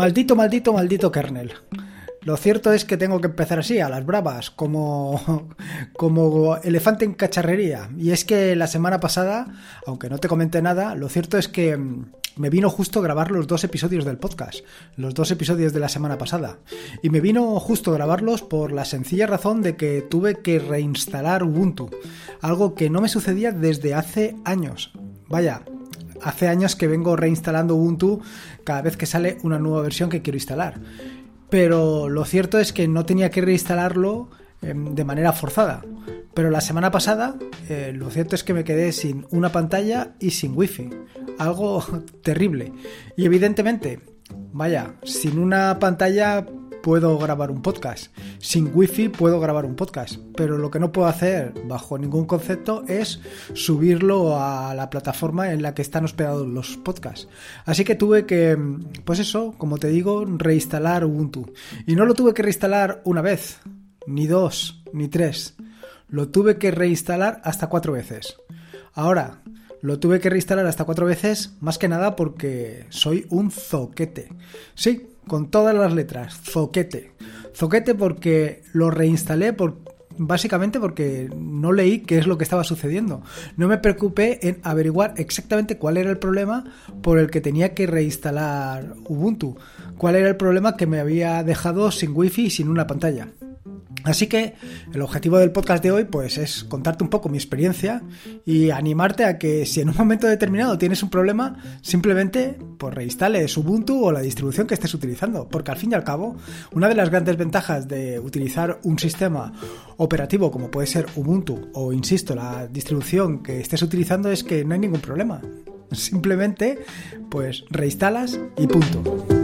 Maldito, maldito, maldito kernel. Lo cierto es que tengo que empezar así, a las bravas, como, como elefante en cacharrería. Y es que la semana pasada, aunque no te comenté nada, lo cierto es que me vino justo grabar los dos episodios del podcast, los dos episodios de la semana pasada. Y me vino justo grabarlos por la sencilla razón de que tuve que reinstalar Ubuntu, algo que no me sucedía desde hace años. Vaya, hace años que vengo reinstalando Ubuntu cada vez que sale una nueva versión que quiero instalar. Pero lo cierto es que no tenía que reinstalarlo em, de manera forzada. Pero la semana pasada, eh, lo cierto es que me quedé sin una pantalla y sin wifi. Algo terrible. Y evidentemente, vaya, sin una pantalla puedo grabar un podcast. Sin wifi puedo grabar un podcast. Pero lo que no puedo hacer bajo ningún concepto es subirlo a la plataforma en la que están hospedados los podcasts. Así que tuve que, pues eso, como te digo, reinstalar Ubuntu. Y no lo tuve que reinstalar una vez, ni dos, ni tres. Lo tuve que reinstalar hasta cuatro veces. Ahora, lo tuve que reinstalar hasta cuatro veces, más que nada porque soy un zoquete. Sí, con todas las letras, zoquete. Zoquete porque lo reinstalé por, básicamente porque no leí qué es lo que estaba sucediendo. No me preocupé en averiguar exactamente cuál era el problema por el que tenía que reinstalar Ubuntu. Cuál era el problema que me había dejado sin wifi y sin una pantalla. Así que el objetivo del podcast de hoy pues es contarte un poco mi experiencia y animarte a que si en un momento determinado tienes un problema, simplemente pues reinstales Ubuntu o la distribución que estés utilizando, porque al fin y al cabo, una de las grandes ventajas de utilizar un sistema operativo como puede ser Ubuntu o insisto, la distribución que estés utilizando es que no hay ningún problema. Simplemente pues reinstalas y punto.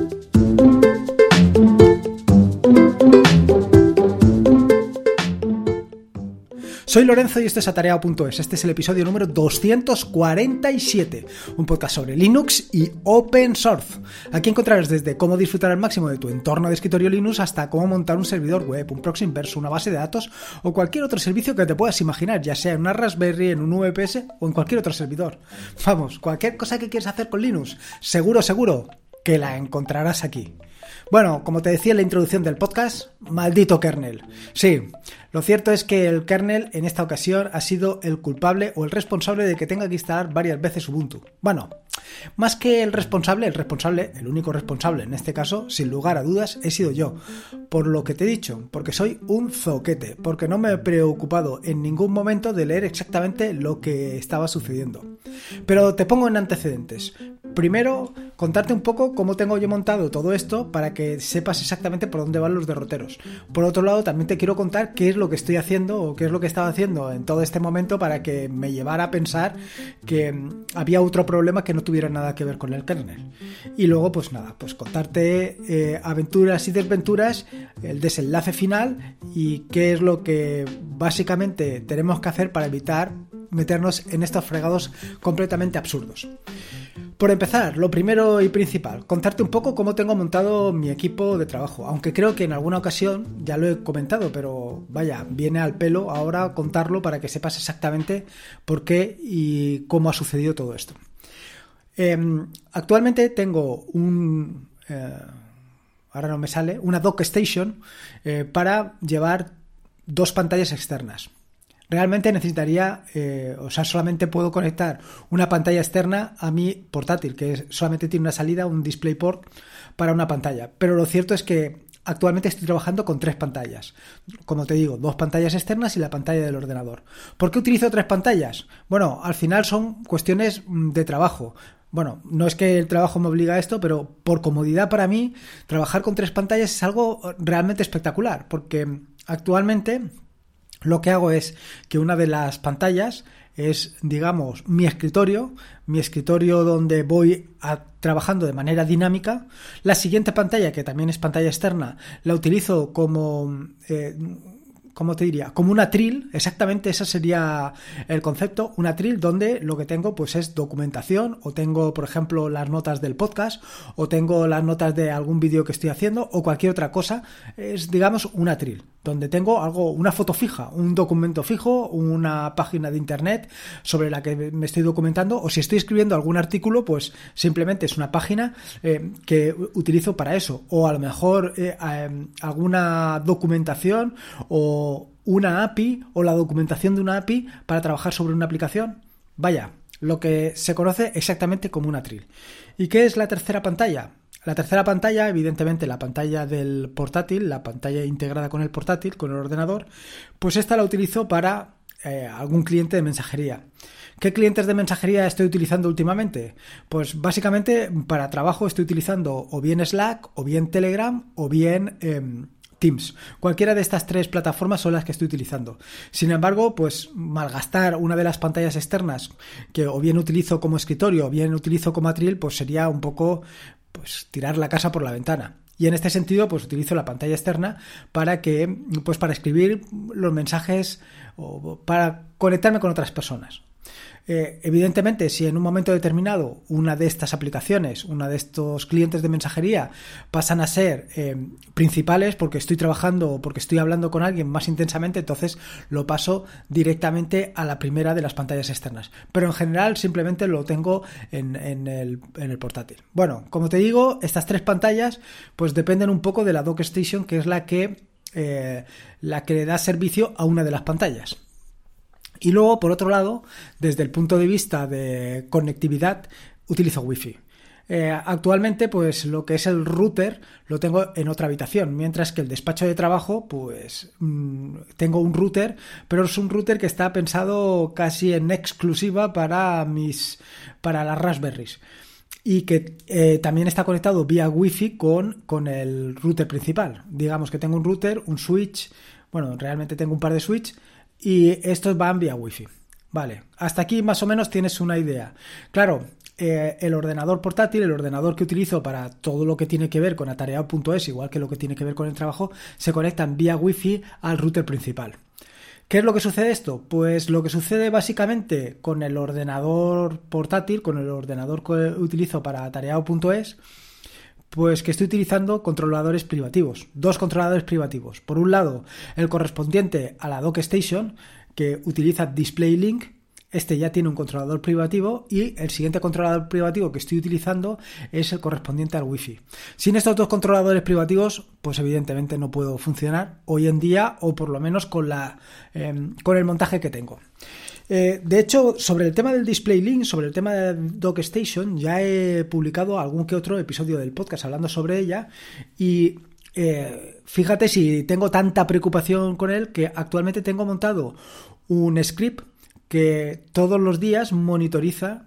Soy Lorenzo y esto es Atareado.es. Este es el episodio número 247, un podcast sobre Linux y Open Source. Aquí encontrarás desde cómo disfrutar al máximo de tu entorno de escritorio Linux hasta cómo montar un servidor web, un proxy inverso, una base de datos o cualquier otro servicio que te puedas imaginar, ya sea en una Raspberry, en un VPS o en cualquier otro servidor. Vamos, cualquier cosa que quieras hacer con Linux, seguro, seguro que la encontrarás aquí. Bueno, como te decía en la introducción del podcast, maldito kernel. Sí, lo cierto es que el kernel en esta ocasión ha sido el culpable o el responsable de que tenga que instalar varias veces Ubuntu. Bueno, más que el responsable, el responsable, el único responsable en este caso, sin lugar a dudas, he sido yo. Por lo que te he dicho, porque soy un zoquete, porque no me he preocupado en ningún momento de leer exactamente lo que estaba sucediendo. Pero te pongo en antecedentes. Primero, contarte un poco cómo tengo yo montado todo esto para que sepas exactamente por dónde van los derroteros. Por otro lado, también te quiero contar qué es lo que estoy haciendo o qué es lo que estaba haciendo en todo este momento para que me llevara a pensar que mm, había otro problema que no tuviera nada que ver con el kernel. Y luego, pues nada, pues contarte eh, aventuras y desventuras, el desenlace final y qué es lo que básicamente tenemos que hacer para evitar meternos en estos fregados completamente absurdos. Por empezar, lo primero y principal, contarte un poco cómo tengo montado mi equipo de trabajo, aunque creo que en alguna ocasión ya lo he comentado, pero vaya, viene al pelo ahora contarlo para que sepas exactamente por qué y cómo ha sucedido todo esto. Em, actualmente tengo un... Eh, ahora no me sale, una dock station eh, para llevar dos pantallas externas realmente necesitaría, eh, o sea, solamente puedo conectar una pantalla externa a mi portátil, que solamente tiene una salida, un DisplayPort para una pantalla. Pero lo cierto es que actualmente estoy trabajando con tres pantallas. Como te digo, dos pantallas externas y la pantalla del ordenador. ¿Por qué utilizo tres pantallas? Bueno, al final son cuestiones mm, de trabajo. Bueno, no es que el trabajo me obliga a esto, pero por comodidad para mí, trabajar con tres pantallas es algo realmente espectacular, porque actualmente lo que hago es que una de las pantallas es, digamos, mi escritorio, mi escritorio donde voy trabajando de manera dinámica. La siguiente pantalla, que también es pantalla externa, la utilizo como... Eh, ¿cómo te diría? Como un atril, exactamente ese sería el concepto, un atril donde lo que tengo pues es documentación o tengo, por ejemplo, las notas del podcast o tengo las notas de algún vídeo que estoy haciendo o cualquier otra cosa, es digamos un atril. Donde tengo algo, una foto fija, un documento fijo, una página de internet sobre la que me estoy documentando, o si estoy escribiendo algún artículo, pues simplemente es una página eh, que utilizo para eso, o a lo mejor eh, em, alguna documentación o una API o la documentación de una API para trabajar sobre una aplicación. Vaya, lo que se conoce exactamente como un atril. ¿Y qué es la tercera pantalla? La tercera pantalla, evidentemente la pantalla del portátil, la pantalla integrada con el portátil, con el ordenador, pues esta la utilizo para eh, algún cliente de mensajería. ¿Qué clientes de mensajería estoy utilizando últimamente? Pues básicamente para trabajo estoy utilizando o bien Slack, o bien Telegram, o bien em, Teams. Cualquiera de estas tres plataformas son las que estoy utilizando. Sin embargo, pues malgastar una de las pantallas externas que o bien utilizo como escritorio o bien utilizo como atril, pues sería un poco pues tirar la casa por la ventana. Y en este sentido, pues utilizo la pantalla externa para que, pues para escribir los mensajes o para conectarme con otras personas. Eh, evidentemente, si en un momento determinado una de estas aplicaciones, una de estos clientes de mensajería pasan a ser eh, principales porque estoy trabajando o porque estoy hablando con alguien más intensamente, entonces lo paso directamente a la primera de las pantallas externas. Pero en general simplemente lo tengo en, el, portátil. Bueno, como te digo, estas tres pantallas pues dependen un poco de la Dock Station, que es la que, eh, la que le da servicio a una de las pantallas. Y luego, por otro lado, desde el punto de vista de conectividad, utilizo Wi-Fi. Eh, actualmente, pues lo que es el router lo tengo en otra habitación, mientras que el despacho de trabajo, pues mm, tengo un router, pero es un router que está pensado casi en exclusiva para mis, para las Raspberries y que eh, también está conectado vía Wi-Fi con, con el router principal. Digamos que tengo un router, un switch, bueno, realmente tengo un par de switch y estos van vía Wi-Fi. Vale, hasta aquí más o menos tienes una idea. Claro, eh, el ordenador portátil, el ordenador que utilizo para todo lo que tiene que ver con atareado.es, igual que lo que tiene que ver con el trabajo, se conectan vía Wi-Fi al router principal. ¿Qué es lo que sucede esto? Pues lo que sucede básicamente con el ordenador portátil, con el ordenador que utilizo para atareado.es, pues que estoy utilizando controladores privativos, dos controladores privativos. Por un lado, el correspondiente a la Dock Station, que utiliza DisplayLink, este ya tiene un controlador privativo y el siguiente controlador privativo que estoy utilizando es el correspondiente al Wi-Fi. Sin estos dos controladores privativos, pues evidentemente no puedo funcionar hoy en día o por lo menos con, la, em, con el montaje que tengo. Eh, de hecho, sobre el tema del Display Link, sobre el tema de Dock Station, ya he publicado algún que otro episodio del podcast hablando sobre ella y eh, fíjate si tengo tanta preocupación con él que actualmente tengo montado un script que todos los días monitoriza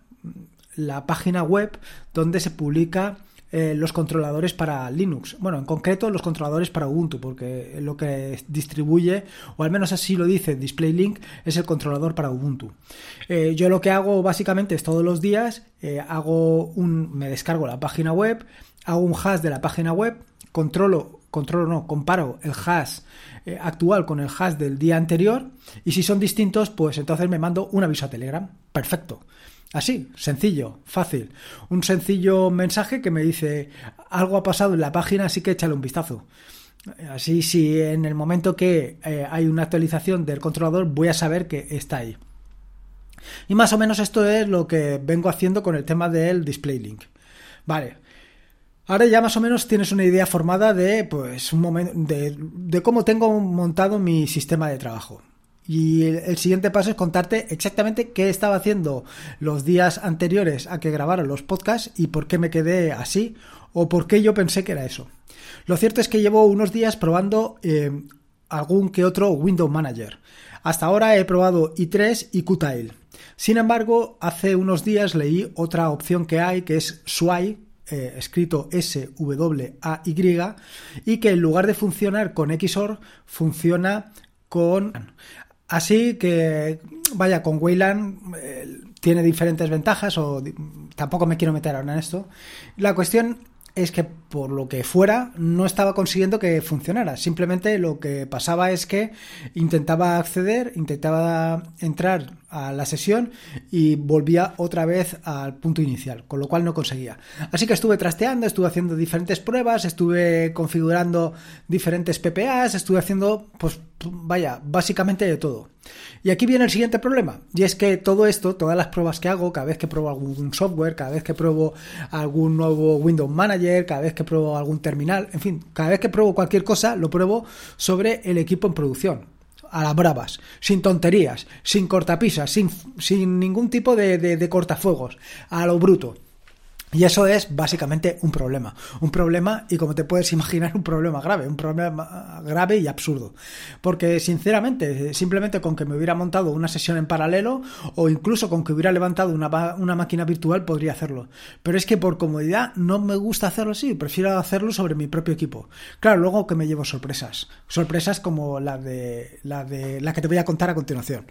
la página web donde se publica eh, los controladores para Linux. Bueno, en concreto los controladores para Ubuntu, porque lo que distribuye, o al menos así lo dice DisplayLink, es el controlador para Ubuntu. Eh, yo lo que hago básicamente es todos los días, eh, hago un, me descargo la página web, hago un hash de la página web, controlo, controlo no, comparo el hash actual con el hash del día anterior y si son distintos, pues entonces me mando un aviso a Telegram. Perfecto. Así, sencillo, fácil. Un sencillo mensaje que me dice algo ha pasado en la página, así que échale un vistazo. Así, si en el momento que eh, hay una actualización del controlador, voy a saber que está ahí. Y más o menos esto es lo que vengo haciendo con el tema del display link. Vale. Ahora ya más o menos tienes una idea formada de, pues, un momento, de cómo tengo montado mi sistema de trabajo. Y el, siguiente paso es contarte exactamente qué estaba haciendo los días anteriores a que grabaron los podcasts y por qué me quedé así o por qué yo pensé que era eso. Lo cierto es que llevo unos días probando eh, algún que otro Window Manager. Hasta ahora he probado i3 y Qtile. Sin embargo, hace unos días leí otra opción que hay que es Sway, eh, escrito S-W-A-Y, y que en lugar de funcionar con XOR, funciona con Así que, vaya, con Wayland eh, tiene diferentes ventajas, o tampoco me quiero meter ahora en esto. La cuestión es que por lo que fuera no estaba consiguiendo que funcionara. Simplemente lo que pasaba es que intentaba acceder, intentaba entrar a la sesión y volvía otra vez al punto inicial, con lo cual no conseguía. Así que estuve trasteando, estuve haciendo diferentes pruebas, estuve configurando diferentes PPAs, estuve haciendo, pues vaya, básicamente de todo. Y aquí viene el siguiente problema, y es que todo esto, todas las pruebas que hago, cada vez que pruebo algún software, cada vez que pruebo algún nuevo Windows Manager, cada vez que pruebo algún terminal, en fin, cada vez que pruebo cualquier cosa, lo pruebo sobre el equipo en producción a las bravas, sin tonterías, sin cortapisas, sin, sin ningún tipo de, de cortafuegos, a lo bruto. Y eso es básicamente un problema. Un problema, y como te puedes imaginar, un problema grave, un problema grave y absurdo. Porque, sinceramente, simplemente con que me hubiera montado una sesión en paralelo o incluso con que hubiera levantado una, una máquina virtual podría hacerlo. Pero es que por comodidad no me gusta hacerlo así, prefiero hacerlo sobre mi propio equipo. Claro, luego que me llevo sorpresas. Sorpresas como la de la, de, la que te voy a contar a continuación.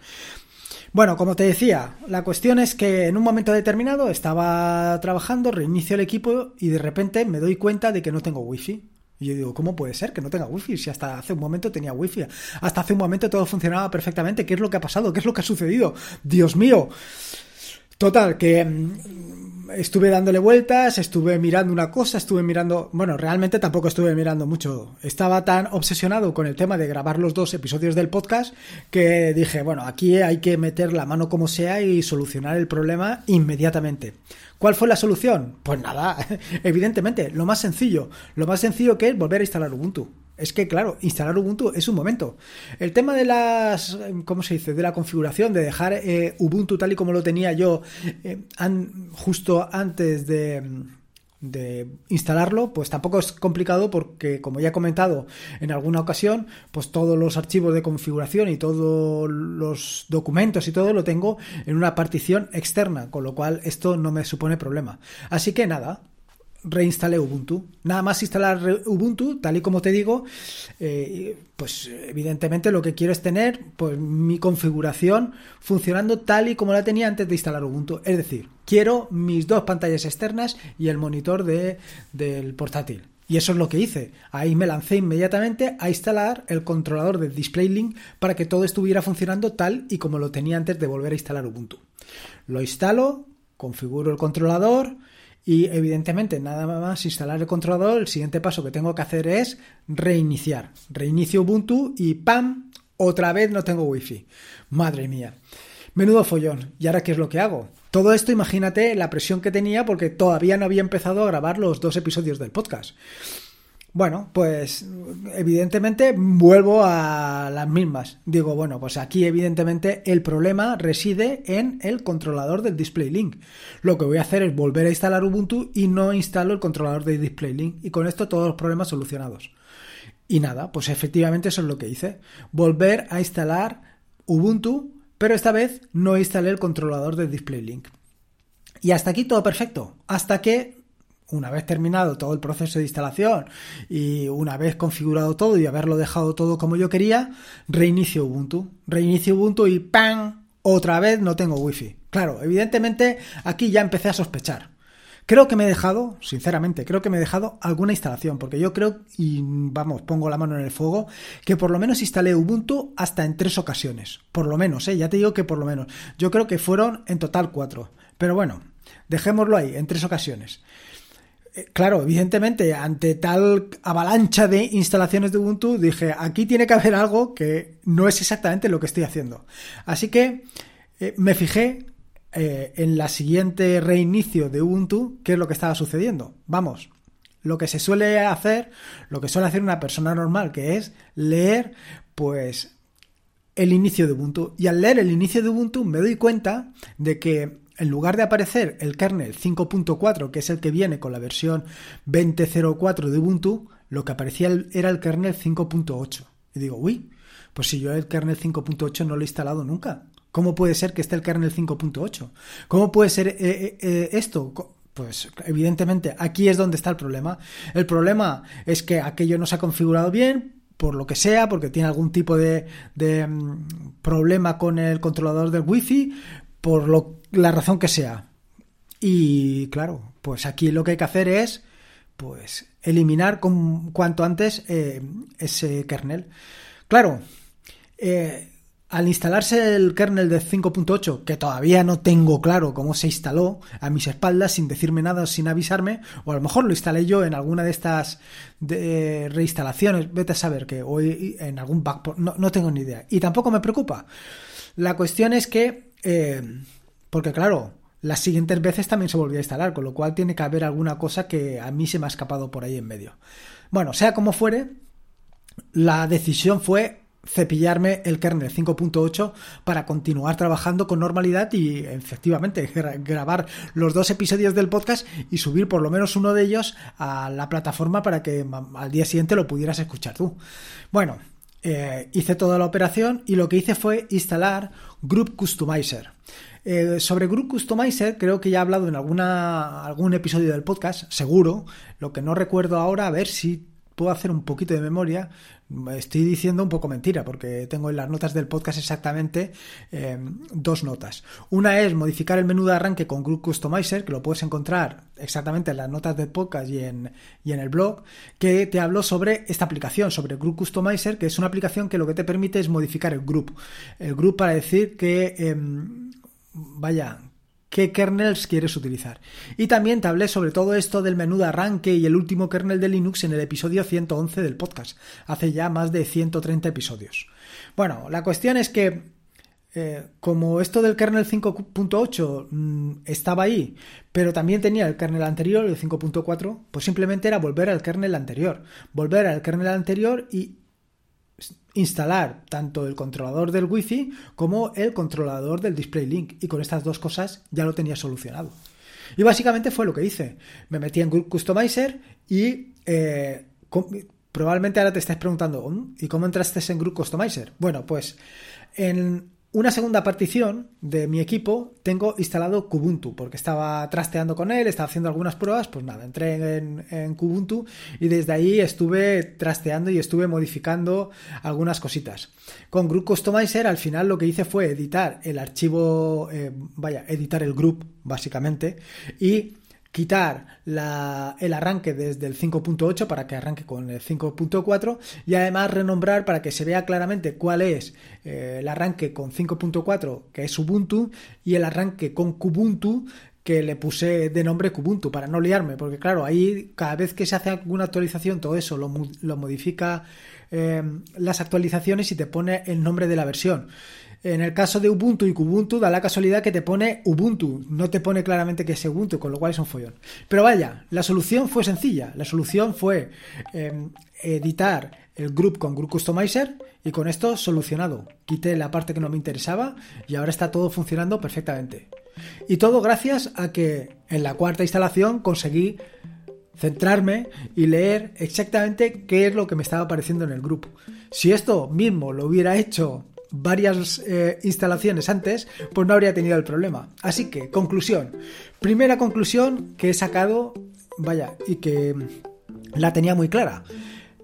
Bueno, como te decía, la cuestión es que en un momento determinado estaba trabajando, reinicio el equipo y de repente me doy cuenta de que no tengo wifi. Y yo digo, ¿cómo puede ser que no tenga wifi? Si hasta hace un momento tenía wifi. Hasta hace un momento todo funcionaba perfectamente. ¿Qué es lo que ha pasado? ¿Qué es lo que ha sucedido? Dios mío. Total, que mm, estuve dándole vueltas, estuve mirando una cosa, estuve mirando, bueno, realmente tampoco estuve mirando mucho. Estaba tan obsesionado con el tema de grabar los dos episodios del podcast que dije, bueno, aquí hay que meter la mano como sea y solucionar el problema inmediatamente. ¿Cuál fue la solución? Pues nada, evidentemente, lo más sencillo, lo más sencillo que es volver a instalar Ubuntu. Es que, claro, instalar Ubuntu es un momento. El tema de las, ¿cómo se dice? De la configuración, de dejar eh, Ubuntu tal y como lo tenía yo eh, justo antes de, de instalarlo, pues tampoco es complicado porque, como ya he comentado en alguna ocasión, pues todos los archivos de configuración y todos los documentos y todo lo tengo en una partición externa, con lo cual esto no me supone problema. Así que nada, reinstalé Ubuntu. Nada más instalar Ubuntu, tal y como te digo, eh, pues evidentemente lo que quiero es tener pues, mi configuración funcionando tal y como la tenía antes de instalar Ubuntu. Es decir, quiero mis dos pantallas externas y el monitor de, del portátil. Y eso es lo que hice. Ahí me lancé inmediatamente a instalar el controlador de DisplayLink para que todo estuviera funcionando tal y como lo tenía antes de volver a instalar Ubuntu. Lo instalo, configuro el controlador, y evidentemente, nada más instalar el controlador, el siguiente paso que tengo que hacer es reiniciar. Reinicio Ubuntu y ¡pam! Otra vez no tengo wifi. Madre mía. Menudo follón. ¿Y ahora qué es lo que hago? Todo esto, imagínate la presión que tenía porque todavía no había empezado a grabar los dos episodios del podcast. Bueno, pues evidentemente vuelvo a las mismas. Digo, bueno, pues aquí evidentemente el problema reside en el controlador del Display Link. Lo que voy a hacer es volver a instalar Ubuntu y no instalo el controlador de Display Link. Y con esto todos los problemas solucionados. Y nada, pues efectivamente eso es lo que hice. Volver a instalar Ubuntu, pero esta vez no instalé el controlador de Display Link. Y hasta aquí todo perfecto. Hasta que una vez terminado todo el proceso de instalación y una vez configurado todo y haberlo dejado todo como yo quería, reinicio Ubuntu. Reinicio Ubuntu y ¡pam! Otra vez no tengo wifi. Claro, evidentemente aquí ya empecé a sospechar. Creo que me he dejado, sinceramente, creo que me he dejado alguna instalación, porque yo creo, y vamos, pongo la mano en el fuego, que por lo menos instalé Ubuntu hasta en tres ocasiones. Por lo menos, ¿eh? ya te digo que por lo menos. Yo creo que fueron en total cuatro. Pero bueno, dejémoslo ahí, en tres ocasiones. Eh, claro, evidentemente, ante tal avalancha de instalaciones de Ubuntu, dije, aquí tiene que haber algo que no es exactamente lo que estoy haciendo. Así que eh, me fijé eh, en la siguiente reinicio de Ubuntu qué es lo que estaba sucediendo. Vamos, lo que se suele hacer, lo que suele hacer una persona normal, que es leer, pues, el inicio de Ubuntu. Y al leer el inicio de Ubuntu me doy cuenta de que en lugar de aparecer el kernel 5.4, que es el que viene con la versión 20.04 de Ubuntu, lo que aparecía era el kernel 5.8. Y digo, uy, pues si yo el kernel 5.8 no lo he instalado nunca. ¿Cómo puede ser que esté el kernel 5.8? ¿Cómo puede ser eh, eh, eh, esto? Pues evidentemente aquí es donde está el problema. El problema es que aquello no se ha configurado bien, por lo que sea, porque tiene algún tipo de, de mm, problema con el controlador del wifi, por lo la razón que sea. Y claro, pues aquí lo que hay que hacer es pues eliminar con, cuanto antes eh, ese kernel. Claro, eh, al instalarse el kernel de 5.8, que todavía no tengo claro cómo se instaló a mis espaldas sin decirme nada, sin avisarme, o a lo mejor lo instalé yo en alguna de estas reinstalaciones, vete a saber que hoy en algún backport, no, no tengo ni idea. Y tampoco me preocupa. La cuestión es que, eh, porque claro, las siguientes veces también se volvió a instalar, con lo cual tiene que haber alguna cosa que a mí se me ha escapado por ahí en medio. Bueno, sea como fuere, la decisión fue cepillarme el kernel 5.8 para continuar trabajando con normalidad y efectivamente grabar los dos episodios del podcast y subir por lo menos uno de ellos a la plataforma para que al día siguiente lo pudieras escuchar tú. Bueno, eh, hice toda la operación y lo que hice fue instalar Group Customizer. Eh, sobre Group Customizer creo que ya he hablado en alguna, algún episodio del podcast, seguro. Lo que no recuerdo ahora, a ver si puedo hacer un poquito de memoria, estoy diciendo un poco mentira, porque tengo en las notas del podcast exactamente em, dos notas. Una es modificar el menú de arranque con Group Customizer, que lo puedes encontrar exactamente en las notas del podcast y en, y en el blog, que te hablo sobre esta aplicación, sobre Group Customizer, que es una aplicación que lo que te permite es modificar el group. El group para decir que, em, vaya, qué kernels quieres utilizar. Y también te hablé sobre todo esto del menú de arranque y el último kernel de Linux en el episodio 111 del podcast, hace ya más de 130 episodios. Bueno, la cuestión es que eh, como esto del kernel 5.8 mm, estaba ahí, pero también tenía el kernel anterior, el 5.4, pues simplemente era volver al kernel anterior, volver al kernel anterior y instalar tanto el controlador del wifi como el controlador del display link y con estas dos cosas ya lo tenía solucionado. Y básicamente fue lo que hice. Me metí en Customizer y eh, probablemente ahora te estés preguntando, ¿y cómo entraste en Group Customizer? Bueno, pues en una segunda partición de mi equipo tengo instalado Kubuntu, porque estaba trasteando con él, estaba haciendo algunas pruebas, pues nada, entré en, Kubuntu y desde ahí estuve trasteando y estuve modificando algunas cositas. Con Group Customizer al final lo que hice fue editar el archivo, eh, vaya, editar el group básicamente y quitar el arranque desde el 5.8 para que arranque con el 5.4 y además renombrar para que se vea claramente cuál es eh, el arranque con 5.4 que es Ubuntu y el arranque con Kubuntu que le puse de nombre Kubuntu para no liarme porque claro ahí cada vez que se hace alguna actualización todo eso lo, modifica eh, las actualizaciones y te pone el nombre de la versión en el caso de Ubuntu y Kubuntu, da la casualidad que te pone Ubuntu, no te pone claramente que es Ubuntu, con lo cual es un follón. Pero vaya, la solución fue sencilla. La solución fue em, editar el group con Group Customizer y con esto solucionado. Quité la parte que no me interesaba y ahora está todo funcionando perfectamente. Y todo gracias a que en la cuarta instalación conseguí centrarme y leer exactamente qué es lo que me estaba apareciendo en el grupo. Si esto mismo lo hubiera hecho varias eh, instalaciones antes, pues no habría tenido el problema. Así que, conclusión. Primera conclusión que he sacado, vaya, y que la tenía muy clara.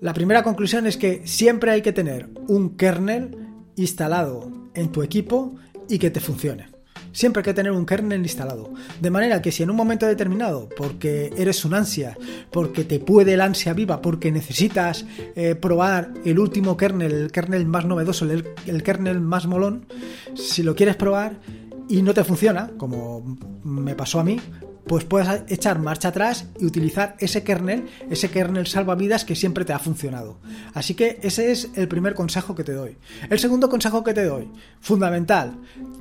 La primera conclusión es que siempre hay que tener un kernel instalado en tu equipo y que te funcione siempre hay que tener un kernel instalado. De manera que si en un momento determinado, porque eres un ansia, porque te puede el ansia viva, porque necesitas eh, probar el último kernel, el kernel más novedoso, el, el kernel más molón, si lo quieres probar y no te funciona, como me pasó a mí, pues puedes echar marcha atrás y utilizar ese kernel, ese kernel salvavidas que siempre te ha funcionado. Así que ese es el primer consejo que te doy. El segundo consejo que te doy, fundamental,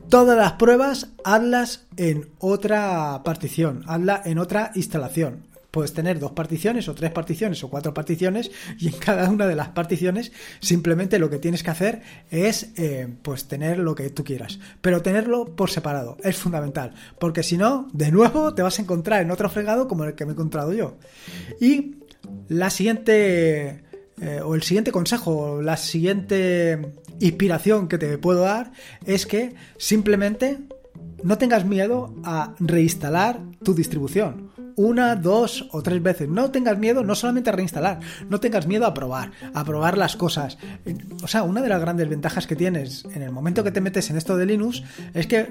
todas las pruebas hazlas en otra partición, hazla en otra instalación puedes tener dos particiones o tres particiones o cuatro particiones y en cada una de las particiones simplemente lo que tienes que hacer es eh, pues tener lo que tú quieras. Pero tenerlo por separado es fundamental porque si no de nuevo te vas a encontrar en otro fregado como el que me he encontrado yo. Y la siguiente eh, o el siguiente consejo la siguiente inspiración que te puedo dar es que simplemente no tengas miedo a reinstalar tu distribución una, dos o tres veces. No tengas miedo no solamente a reinstalar, no tengas miedo a probar, a probar las cosas. O sea, una de las grandes ventajas que tienes en el momento que te metes en esto de Linux es que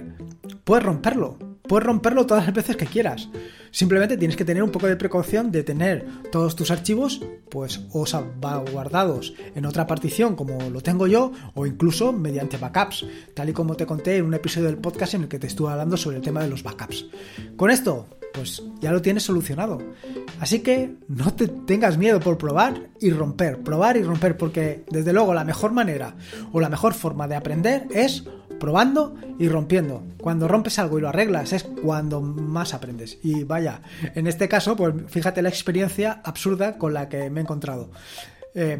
puedes romperlo puedes romperlo todas las veces que quieras. Simplemente tienes que tener un poco de precaución de tener todos tus archivos pues o guardados en otra partición como lo tengo yo o incluso mediante backups, tal y como te conté en un episodio del podcast en el que te estuve hablando sobre el tema de los backups. Con esto, pues ya lo tienes solucionado. Así que no te tengas miedo por probar y romper, probar y romper, porque desde luego la mejor manera o la mejor forma de aprender es probando y rompiendo. Cuando rompes algo y lo arreglas es cuando más aprendes. Y vaya, en este caso, pues fíjate la experiencia absurda con la que me he encontrado. Eh,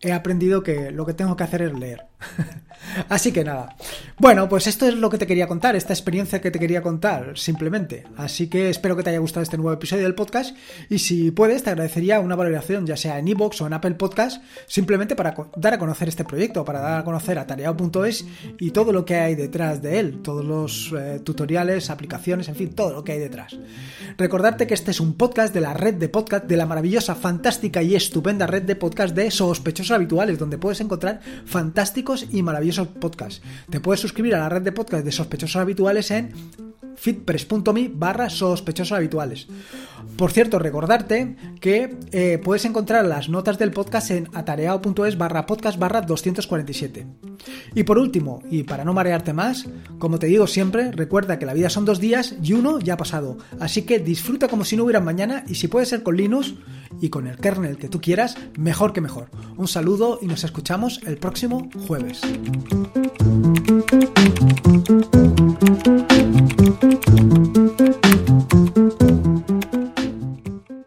he aprendido que lo que tengo que hacer es leer. Así que nada. Bueno, pues esto es lo que te quería contar, esta experiencia que te quería contar, simplemente. Así que espero que te haya gustado este nuevo episodio del podcast y si puedes te agradecería una valoración, ya sea en iVoox o en Apple Podcast, simplemente para dar a conocer este proyecto, para dar a conocer a tareao.es y todo lo que hay detrás de él, todos los eh, tutoriales, aplicaciones, en fin, todo lo que hay detrás. Recordarte que este es un podcast de la red de podcast, de la maravillosa, fantástica y estupenda red de podcast de sospechosos habituales, donde puedes encontrar fantásticos y maravillosos podcasts. Te puedes suscribir a la red de podcast de sospechosos habituales en fitpress.me barra sospechosos habituales. Por cierto, recordarte que eh, puedes encontrar las notas del podcast en atareado.es barra podcast barra 247. Y por último, y para no marearte más, como te digo siempre, recuerda que la vida son dos días y uno ya ha pasado. Así que disfruta como si no hubiera mañana y si puede ser con Linux y con el kernel que tú quieras, mejor que mejor. Un saludo y nos escuchamos el próximo jueves.